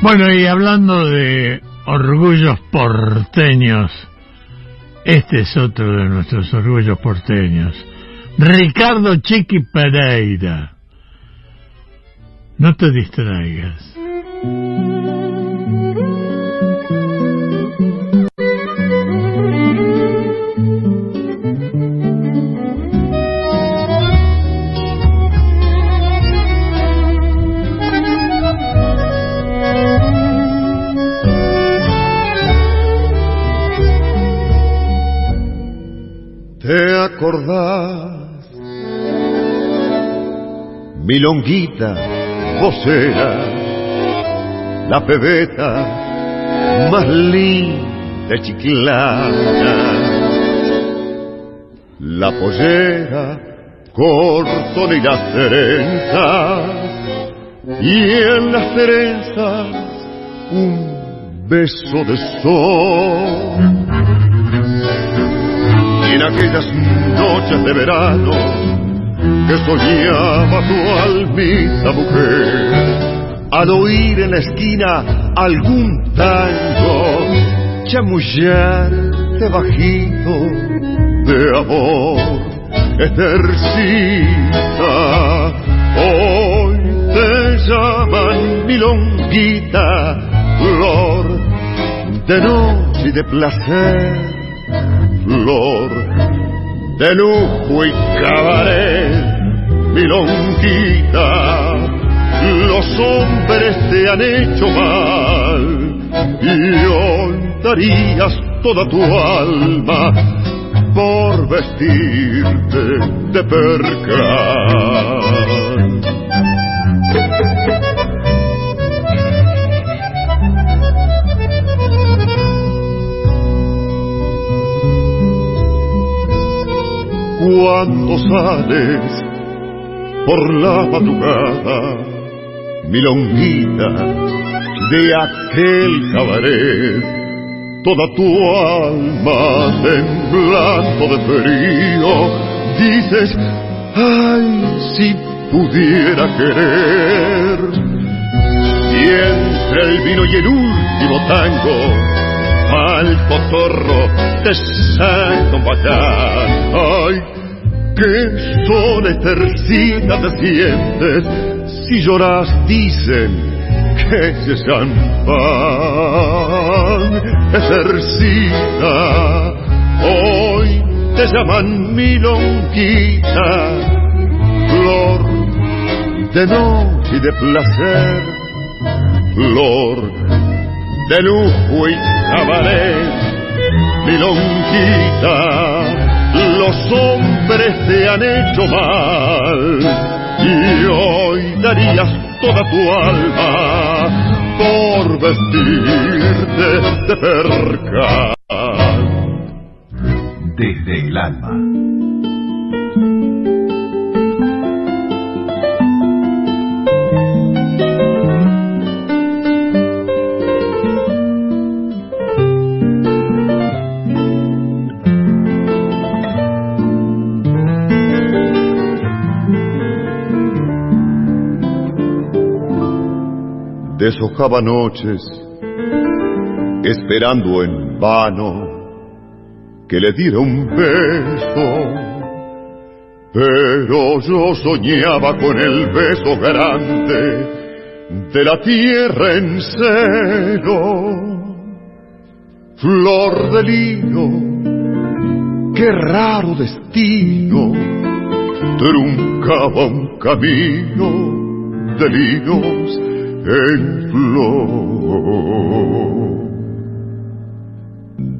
Bueno, y hablando de orgullos porteños, este es otro de nuestros orgullos porteños. Ricardo Chiqui Pereira. No te distraigas. ¿Te acordás? Milonguita, vocera, la pebeta más linda chiclana, la pollera, cortón y las trenzas, y en las trenzas un beso de sol en aquellas noches de verano que soñaba tu almita mujer. Al oír en la esquina algún tango chamullarte bajito de amor etercita hoy te llaman milonguita flor de noche y de placer flor de lujo y cabaret, milonquita, los hombres te han hecho mal y hoy darías toda tu alma por vestirte de percal. Cuando sales por la madrugada, milonguita de aquel cabaret, toda tu alma temblando de frío, dices, ay, si pudiera querer. Y entre el vino y el último tango, al cotorro te saca un bacán. Ay, qué sola estercita te sientes si lloras dicen que se champán estercita hoy te llaman milonquita flor de noche y de placer. Flor de lujo y cabaret. Milonquita los hombres te han hecho mal y hoy darías toda tu alma por vestirte de percal. Desde el alma. Deshojaba noches esperando en vano que le diera un beso, pero yo soñaba con el beso grande de la tierra en celo. Flor de lino, qué raro destino, truncaba un camino de linos en flor.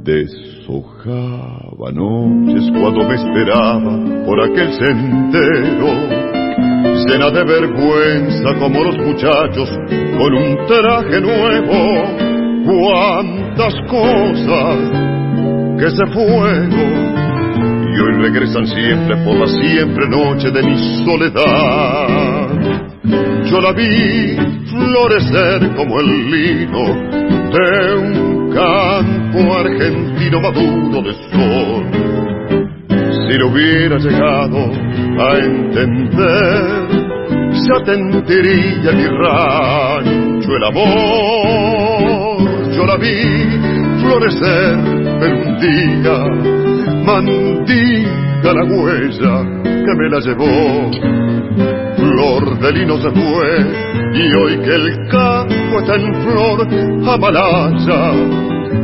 Deshojaba noches cuando me esperaba por aquel sendero, llena de vergüenza como los muchachos con un traje nuevo. Cuántas cosas que se fueron y hoy regresan siempre por la siempre noche de mi soledad. Yo la vi florecer como el lino de un campo argentino maduro de sol. Si lo hubiera llegado a entender, ya tendría mi rancho el amor. Yo la vi florecer en un día, mandiga la huella que me la llevó. Flor de lino se fue y hoy que el campo está en flor, amalaya,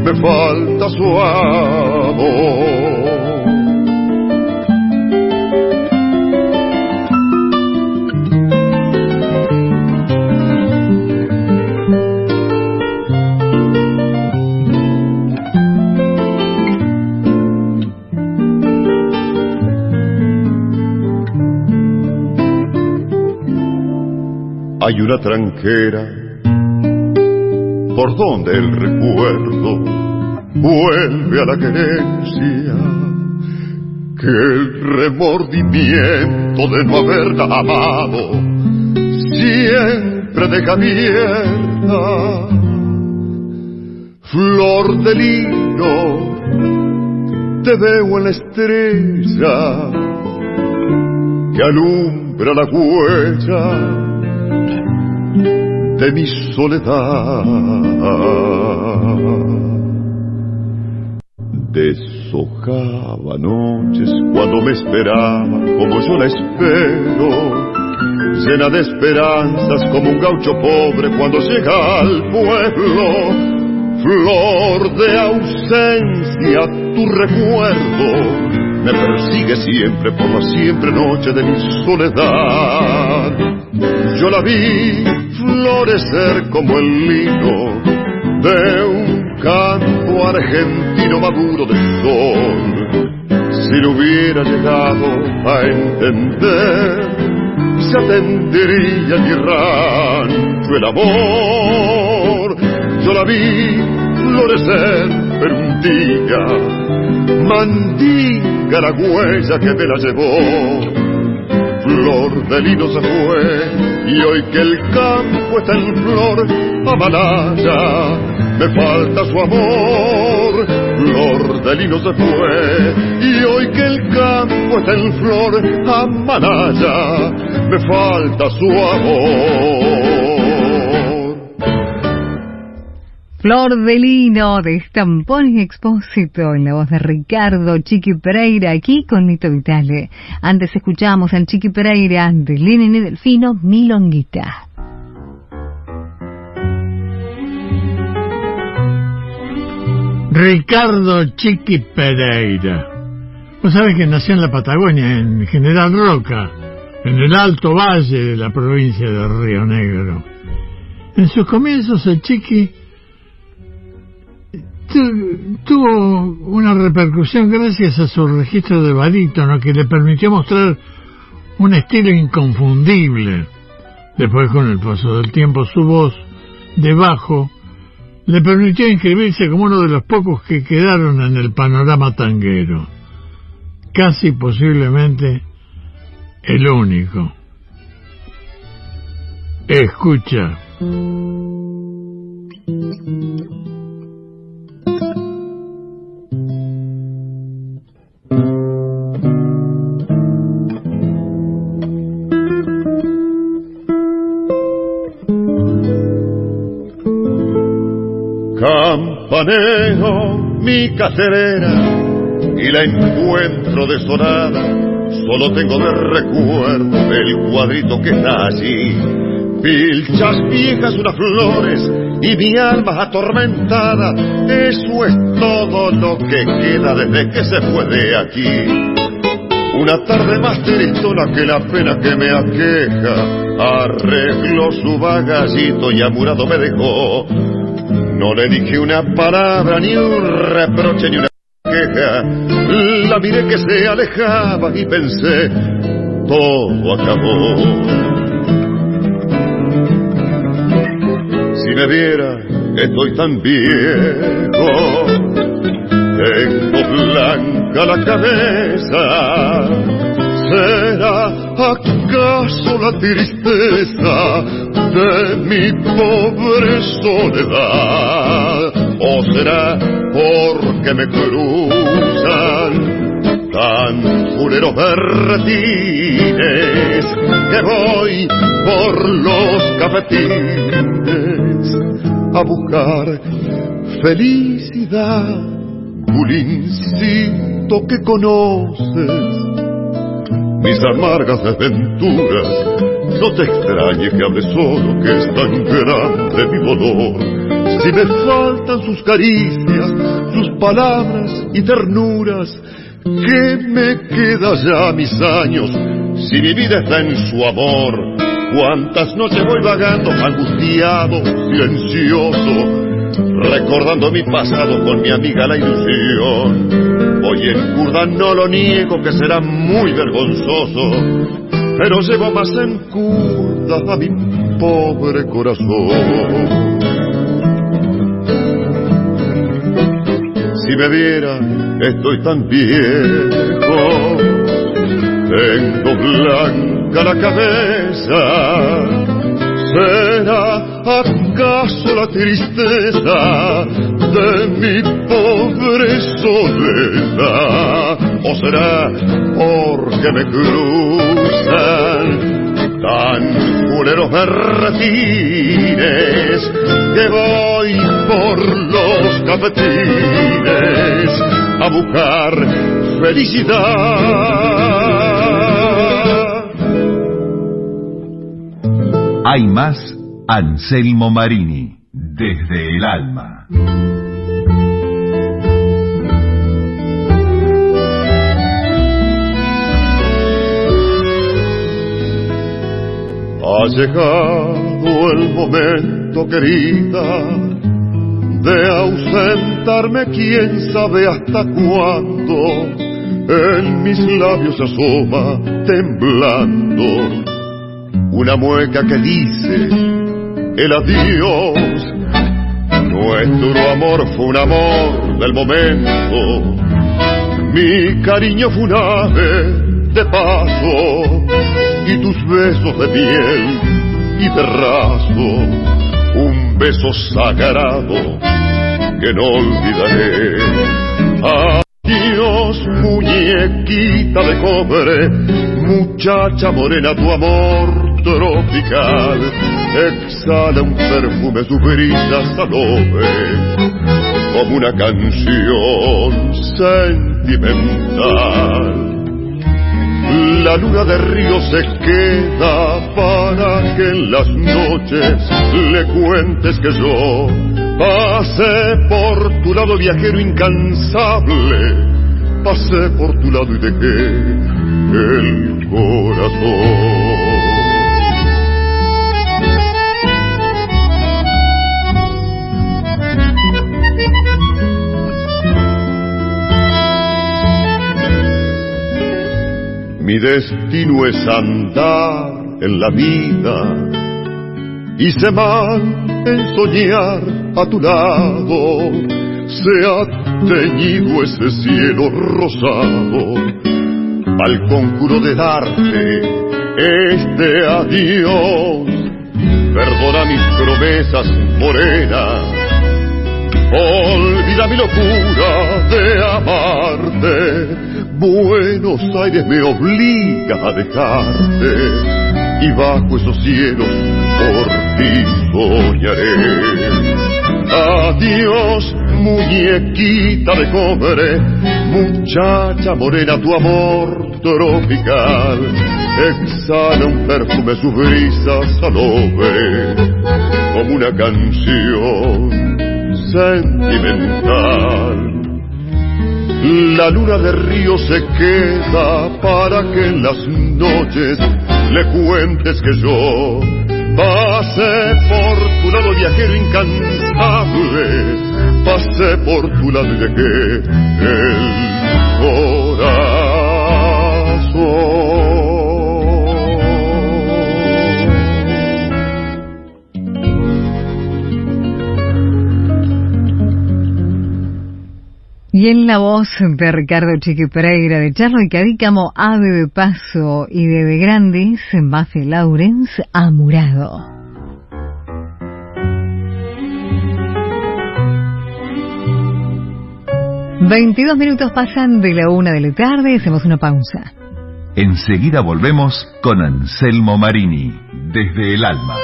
me falta su amor. Hay una tranquera por donde el recuerdo vuelve a la querencia que el remordimiento de no haberla amado siempre deja abierta. Flor de lino te veo en la estrella que alumbra la huella de mi soledad. Deshojaba noches cuando me esperaba como yo la espero, llena de esperanzas como un gaucho pobre cuando llega al pueblo. Flor de ausencia, tu recuerdo me persigue siempre por la siempre noche de mi soledad. Yo la vi florecer como el lino de un campo argentino maduro de sol. Si lo hubiera llegado a entender, se atendería mi rancho el amor. Yo la vi florecer en un día, mandinga la huella que me la llevó flor de lino se fue y hoy que el campo está en flor, Amalaya, me falta su amor. Flor de lino se fue y hoy que el campo está en flor, Amalaya, me falta su amor. Flor de Lino de Estampón Expósito en la voz de Ricardo Chiqui Pereira aquí con Nito Vitale. Antes escuchamos al Chiqui Pereira de Lenin y Delfino Milonguita. Ricardo Chiqui Pereira. Vos sabés que nació en la Patagonia, en General Roca, en el Alto Valle de la provincia de Río Negro. En sus comienzos el Chiqui tuvo una repercusión gracias a su registro de barítono que le permitió mostrar un estilo inconfundible. Después, con el paso del tiempo, su voz de bajo le permitió inscribirse como uno de los pocos que quedaron en el panorama tanguero. Casi posiblemente el único. Escucha. Manejo mi cacerera y la encuentro desolada. Solo tengo de recuerdo el cuadrito que está allí. Pilchas viejas, unas flores y mi alma atormentada. Eso es todo lo que queda desde que se fue de aquí. Una tarde más tristona que la pena que me aqueja. Arregló su bagallito y amurado me dejó no le dije una palabra, ni un reproche, ni una queja. La miré que se alejaba y pensé, todo acabó. Si me viera, estoy tan viejo, tengo blanca la cabeza. ¿Será acaso la tristeza de mi pobre soledad, o será porque me cruzan tan funeros vertines que voy por los cafetines a buscar felicidad, bulincito que conoces mis amargas desventuras. No te extrañe que hable solo, que es tan grande mi dolor. Si me faltan sus caricias, sus palabras y ternuras, ¿qué me queda ya mis años si mi vida está en su amor? Cuántas noches voy vagando, angustiado, silencioso, recordando mi pasado con mi amiga la ilusión. Hoy en curda no lo niego que será muy vergonzoso, pero llevo más en curda a mi pobre corazón. Si me viera, estoy tan viejo, tengo blanca la cabeza ¿Será acaso la tristeza de mi pobre soledad? ¿O será porque me cruzan tan culeros berretines que voy por los cafetines a buscar felicidad? Hay más Anselmo Marini, desde el alma. Ha llegado el momento, querida, de ausentarme quién sabe hasta cuándo. En mis labios asoma temblando una mueca que dice el adiós. Nuestro amor fue un amor del momento, mi cariño fue un ave de paso y tus besos de piel y de raso, un beso sagrado que no olvidaré. Adiós, muñequita de cobre, muchacha morena, tu amor tropical exhala un perfume, su brisa salove como una canción sentimental. La luna de río se queda para que en las noches le cuentes que yo pasé por tu lado viajero incansable, pasé por tu lado y dejé el corazón. Mi destino es andar en la vida. Hice mal en soñar a tu lado. Se ha teñido ese cielo rosado al conjuro de darte este adiós. Perdona mis promesas, morena. Olvida mi locura de amarte Buenos Aires me obliga a dejarte y bajo esos cielos por ti soñaré. Adiós, muñequita de cobre, muchacha morena, tu amor tropical. Exhala un perfume, su brisa salove, como una canción sentimental la luna de río se queda para que en las noches le cuentes que yo pasé por tu lado viajero incansable, pasé por tu lado y dejé Y en la voz de Ricardo Chiqui Pereira, de Charlo y Cadícamo, Ave de Paso y de De Grandes, Bafe Laurens, Amurado. Veintidós minutos pasan de la una de la tarde, hacemos una pausa. Enseguida volvemos con Anselmo Marini, desde el alma.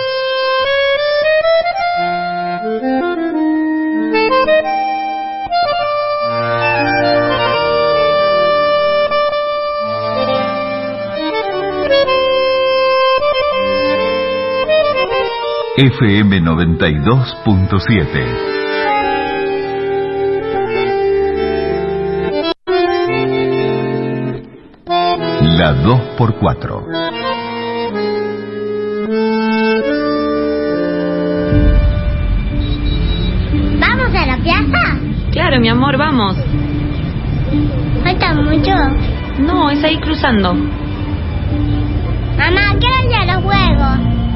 FM 92.7 La 2x4. ¿Vamos a la plaza? Claro, mi amor, vamos. ¿Falta mucho? No, es ahí cruzando. Mamá, ¿qué hora los juegos?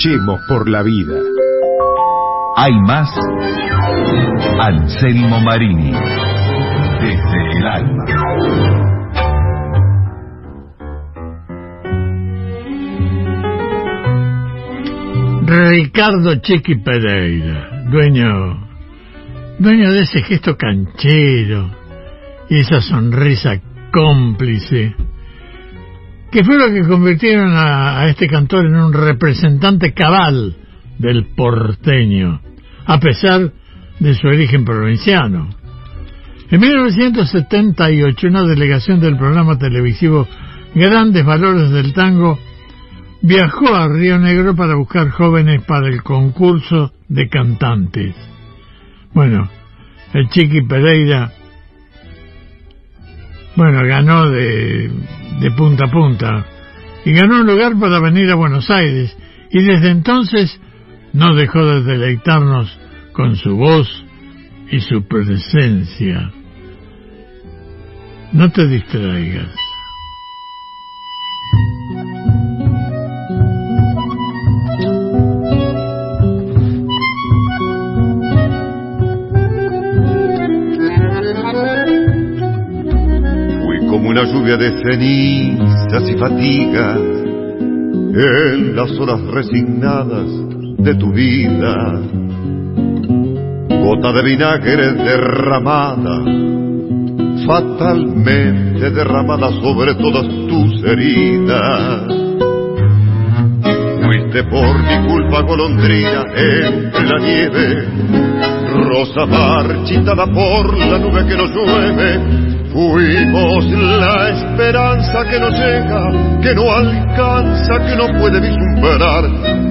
Luchemos por la vida. Hay más. Anselmo Marini. Desde el alma. Ricardo Chiqui Pereira, dueño, dueño de ese gesto canchero y esa sonrisa cómplice, que fue lo que convirtieron a, este cantor en un representante cabal del porteño, a pesar de su origen provinciano. En 1978, una delegación del programa televisivo Grandes Valores del Tango viajó a Río Negro para buscar jóvenes para el concurso de cantantes. Bueno, el Chiqui Pereira, bueno, ganó de, de punta a punta y ganó un lugar para venir a Buenos Aires y desde entonces no dejó de deleitarnos con su voz y su presencia. No te distraigas. Lluvia de cenizas y fatigas en las horas resignadas de tu vida. Gota de vinagre derramada, fatalmente derramada sobre todas tus heridas. Fuiste por mi culpa golondrina entre la nieve, rosa marchitada por la nube que nos llueve. Fuimos la esperanza que no llega, que no alcanza, que no puede vislumbrar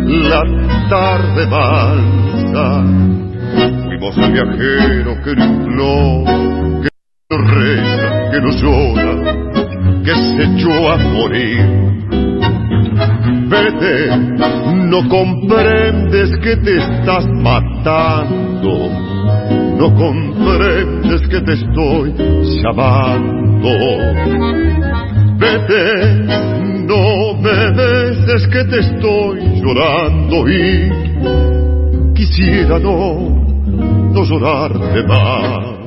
la tarde mansa. Fuimos el viajero que no que no reza, que no llora, que se echó a morir. Vete, no comprendes que te estás matando, no comprendes que te estoy llamando. Vete, no me beses que te estoy llorando y quisiera no, no llorarte más.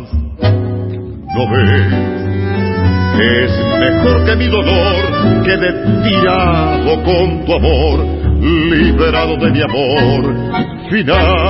No ves es mejor que mi dolor quede tirado con tu amor, liberado de mi amor final.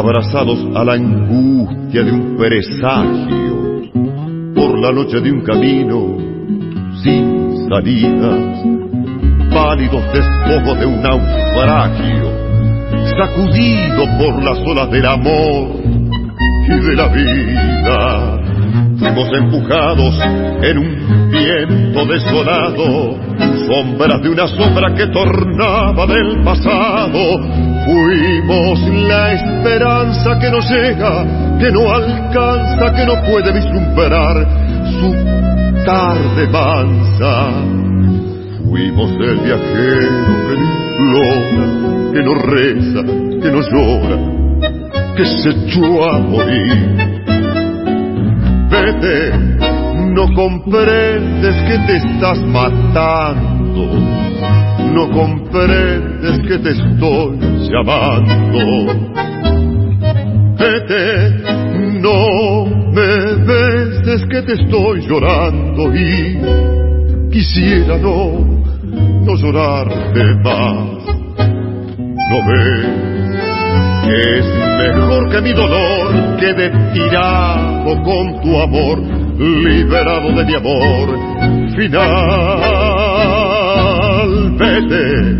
abrazados a la angustia de un presagio, por la noche de un camino sin salidas, pálidos despojos de un naufragio, sacudido por las olas del amor y de la vida. Fuimos empujados en un viento desolado, sombras de una sombra que tornaba del pasado. Fuimos la esperanza que no llega, que no alcanza, que no puede vislumbrar su tarde mansa. Fuimos el viajero que no implora, que no reza, que no llora, que se echó a morir. Vete, no comprendes que te estás matando, no comprendes que te estoy llamando. Vete, no me ves, es que te estoy llorando y quisiera no, no llorarte más. No ves es mejor que mi dolor quede tirado con tu amor, liberado de mi amor final. Vete,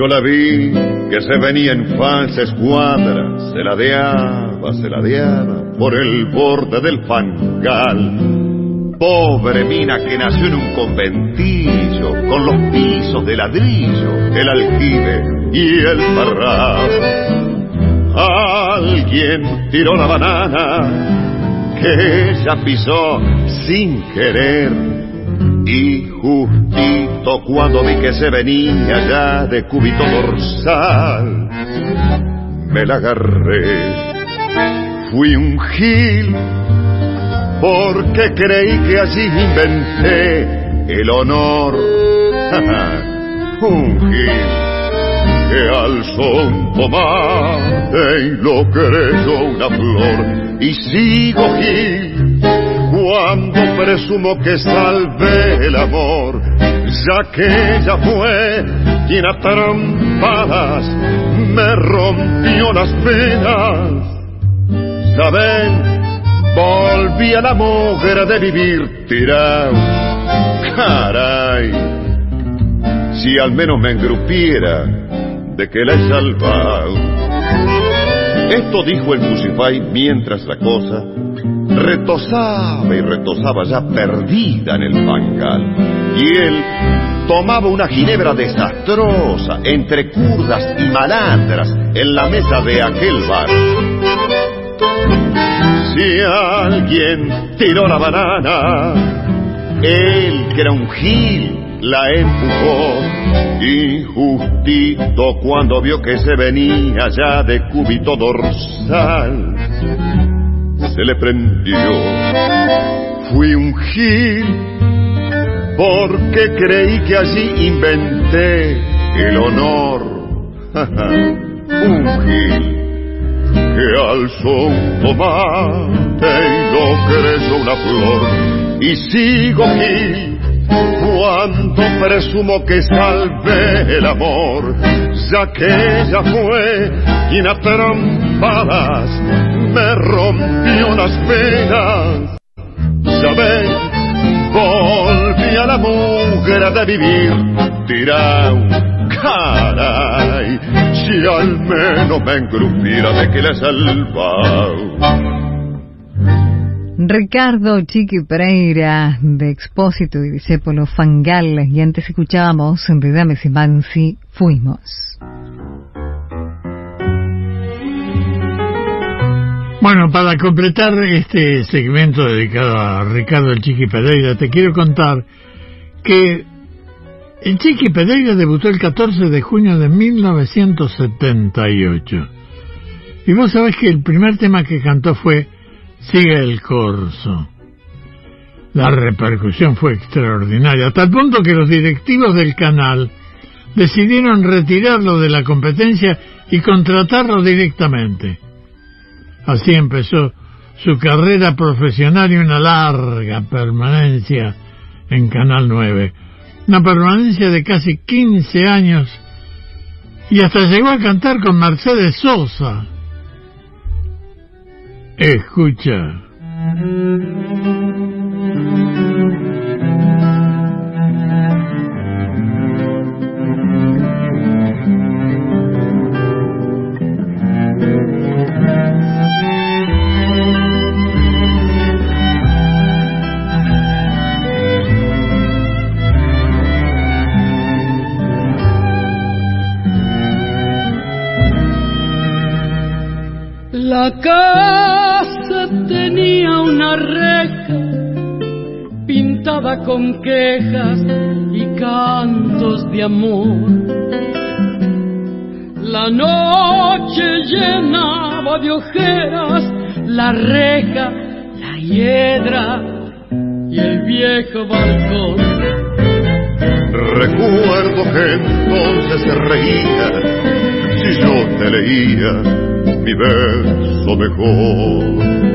Yo la vi que se venía en falsa escuadra, se ladeaba, se ladeaba por el borde del fangal. Pobre mina que nació en un conventillo, con los pisos de ladrillo, el aljibe y el parral. Alguien tiró la banana que ella pisó sin querer y justito cuando vi que se venía ya de cúbito dorsal, me la agarré. Fui un gil porque creí que allí inventé el honor. un gil que alzó un tomate y lo creyó una flor. Y sigo gil cuando presumo que salvé el amor, ya que ella fue quien a trampadas me rompió las penas. Saben, volví a la mujer de vivir tirado. Caray, si al menos me engrupiera de que la he salvado. Esto dijo el Musify mientras la cosa retosaba y retosaba ya perdida en el fangal. Y él tomaba una ginebra desastrosa entre curdas y malandras en la mesa de aquel bar. Si alguien tiró la banana, él que era un gil la empujó y justito cuando vio que se venía ya de cúbito dorsal se le prendió. Fui un gil porque creí que allí inventé el honor. un gil que alzó un tomate y lo creyó una flor. Y sigo gil cuando presumo que salvé el amor, ya que ella fue quien a trompadas me rompió las penas. Sabéis, volví a la mujer de vivir tirado. Caray, si al menos me engrupiera de que le he salvado. Ricardo Chiqui Pereira, de Expósito y Discépolo Fangal, y antes escuchábamos Enredame Mansi, Fuimos. Bueno, para completar este segmento dedicado a Ricardo el Chiqui Pereira, te quiero contar que el Chiqui Pereira debutó el 14 de junio de 1978. Y vos sabés que el primer tema que cantó fue Sigue el corso. La repercusión fue extraordinaria, a tal punto que los directivos del canal decidieron retirarlo de la competencia y contratarlo directamente. Así empezó su carrera profesional y una larga permanencia en Canal 9. Una permanencia de casi 15 años y hasta llegó a cantar con Mercedes Sosa. Escucha. Con quejas y cantos de amor. La noche llenaba de ojeras la reja, la hiedra y el viejo balcón. Recuerdo que entonces se reía si yo te leía mi verso mejor.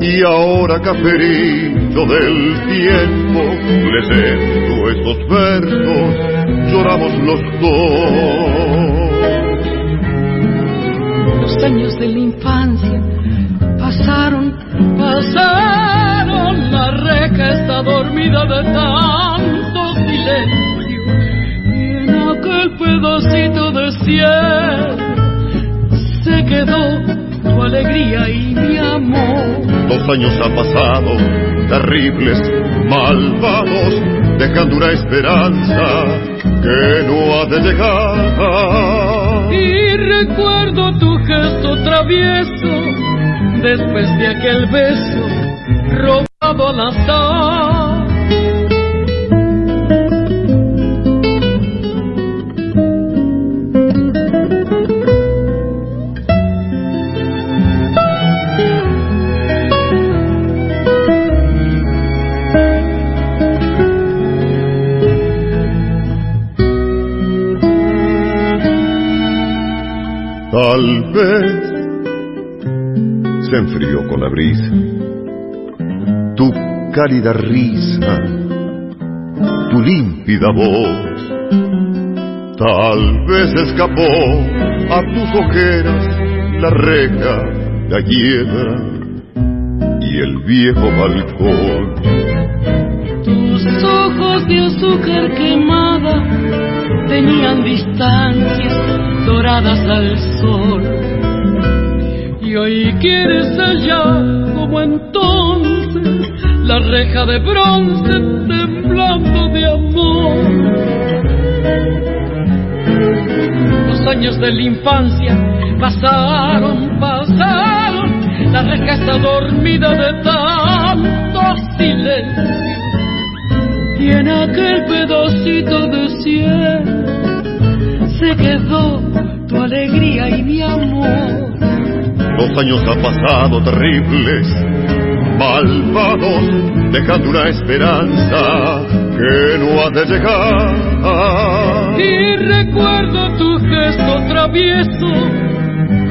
Y ahora, caperito del tiempo, leyendo estos versos, lloramos los dos. Los años de la infancia pasaron, pasaron, la reja está dormida de tanto silencio. Y en aquel pedacito de cielo se quedó tu alegría y mi amor. Dos años han pasado, terribles, malvados, dejando una esperanza que no ha de llegar. Y recuerdo tu gesto travieso, después de aquel beso robado al azar. Tal vez se enfrió con la brisa tu cálida risa, tu límpida voz. Tal vez escapó a tus ojeras la reja, la hiedra y el viejo balcón. Tus ojos de azúcar quemada tenían distancias doradas al sol. Y hoy quieres allá como entonces la reja de bronce temblando de amor. Los años de la infancia pasaron, pasaron, la reja está dormida de tanto silencio. Y en aquel pedacito de cielo se quedó tu alegría y mi amor. Los años han pasado terribles, malvados, dejando una esperanza que no ha de llegar. Y recuerdo tu gesto travieso,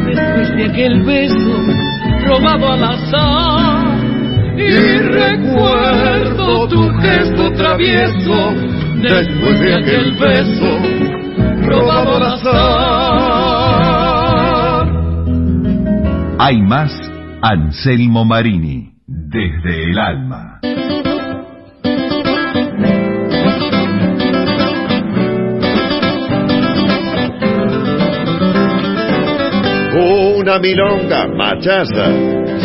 después de aquel beso robado al azar. Y recuerdo tu gesto travieso, después de aquel beso robado al azar. Hay más Anselmo Marini, desde el alma. Una milonga machaza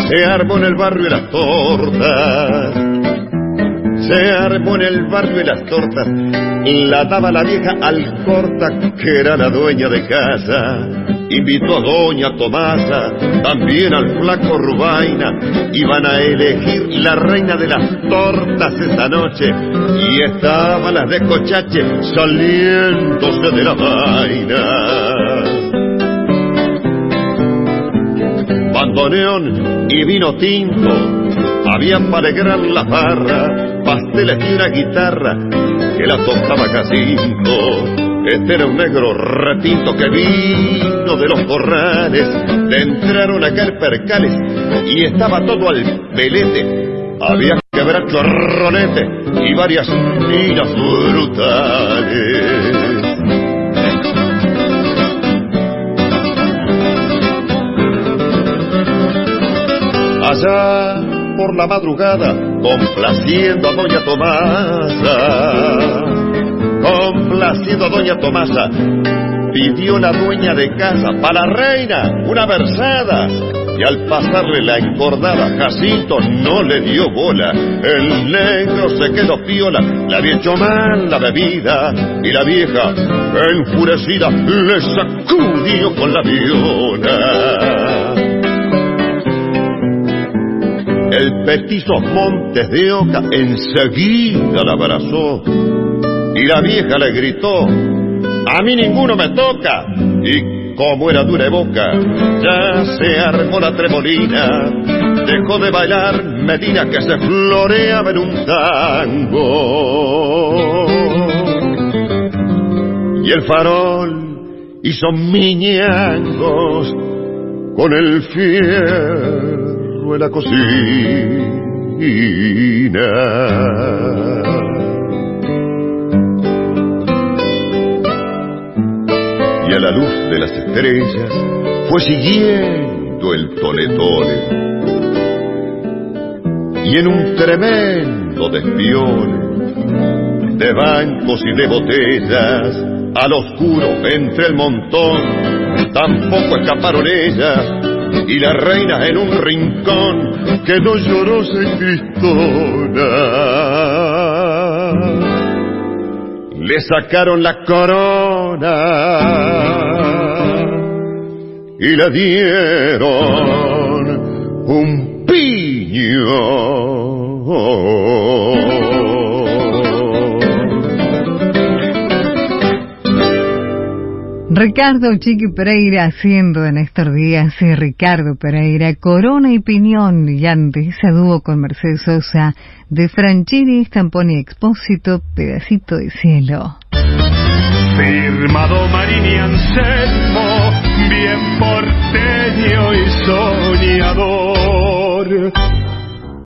se armó en el barrio de las tortas. Se armó en el barrio de las tortas. La daba la vieja Alcorta, que era la dueña de casa. Invitó a doña Tomasa, también al flaco Rubaina. Iban a elegir la reina de las tortas esa noche. Y estaban las de Cochache saliéndose de la vaina. bandoneón y vino tinto. Habían para alegrar la barra, pasteles y una guitarra que la tocaba Jacinto. Este era un negro retinto que vino de los corrales, le entraron a caer percales y estaba todo al pelete. Había que ver chorronete y varias miras brutales. Allá por la madrugada, complaciendo a doña Tomasa, complaciendo a doña Tomasa, pidió la dueña de casa para la reina una versada. Y al pasarle la encordada, Jacinto no le dio bola. El negro se quedó piola, le había hecho mal la bebida. Y la vieja, enfurecida, le sacudió con la viola. El petizo Montes de Oca enseguida la abrazó y la vieja le gritó, a mí ninguno me toca. Y como era dura de boca, ya se armó la tremolina, dejó de bailar Medina que se floreaba en un tango. Y el farol hizo miñangos con el en la cocina. y a la luz de las estrellas fue siguiendo el tole-tole. Y en un tremendo despiole de bancos y de botellas, al oscuro entre el montón, tampoco escaparon ellas, y la reina en un rincón que no lloró se cristona le sacaron la corona y le dieron un piño. Ricardo Chiqui Pereira haciendo en estos días y Ricardo Pereira, Corona y Piñón, y antes dúo con Mercedes Sosa, de Franchini, Stamponi Expósito, Pedacito de Cielo. Firmado Marini Anselmo, bien porteño y soñador